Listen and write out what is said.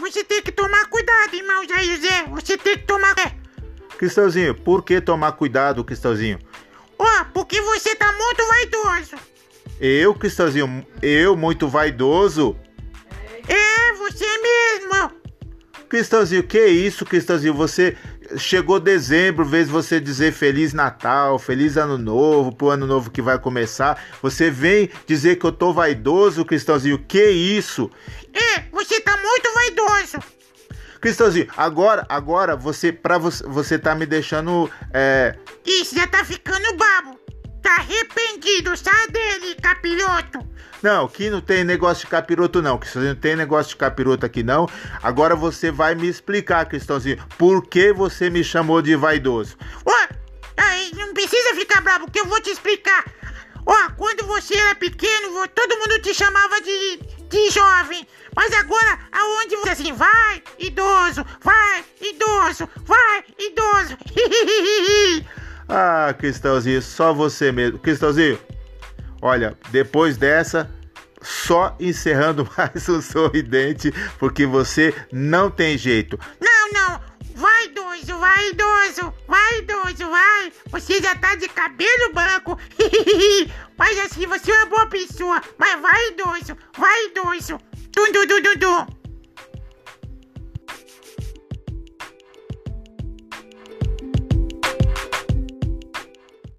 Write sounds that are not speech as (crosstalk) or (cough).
você tem que tomar cuidado, irmão Jair José. Você tem que tomar. Cristãozinho, por que tomar cuidado, Cristãozinho? Ó, porque você tá muito vaidoso. Eu, Cristãozinho, eu muito vaidoso? É, você mesmo. Cristãozinho, que isso, Cristãozinho? Você chegou dezembro, vez você dizer Feliz Natal, Feliz Ano Novo, pro ano novo que vai começar. Você vem dizer que eu tô vaidoso, Cristãozinho? Que isso? É, você tá muito vaidoso. Cristãozinho, agora, agora você, pra você, você tá me deixando, é... Isso, já tá ficando babo. Tá arrependido, sai dele, capiroto. Não, que não tem negócio de capiroto não, Cristãozinho, não tem negócio de capiroto aqui não. Agora você vai me explicar, Cristãozinho, por que você me chamou de vaidoso. Ó, aí não precisa ficar bravo, que eu vou te explicar. Ó, quando você era pequeno, todo mundo te chamava de, de jovem. Mas agora, aonde você assim, vai, idoso, vai, idoso, vai, idoso. (laughs) ah, Cristãozinho, só você mesmo. Cristãozinho, olha, depois dessa, só encerrando (laughs) mais um sorridente, porque você não tem jeito. Não, não, vai idoso, vai idoso, vai idoso, vai. Você já tá de cabelo branco. (laughs) mas assim, você é uma boa pessoa. Mas vai idoso, vai idoso. Dum, dum, dum, dum, dum.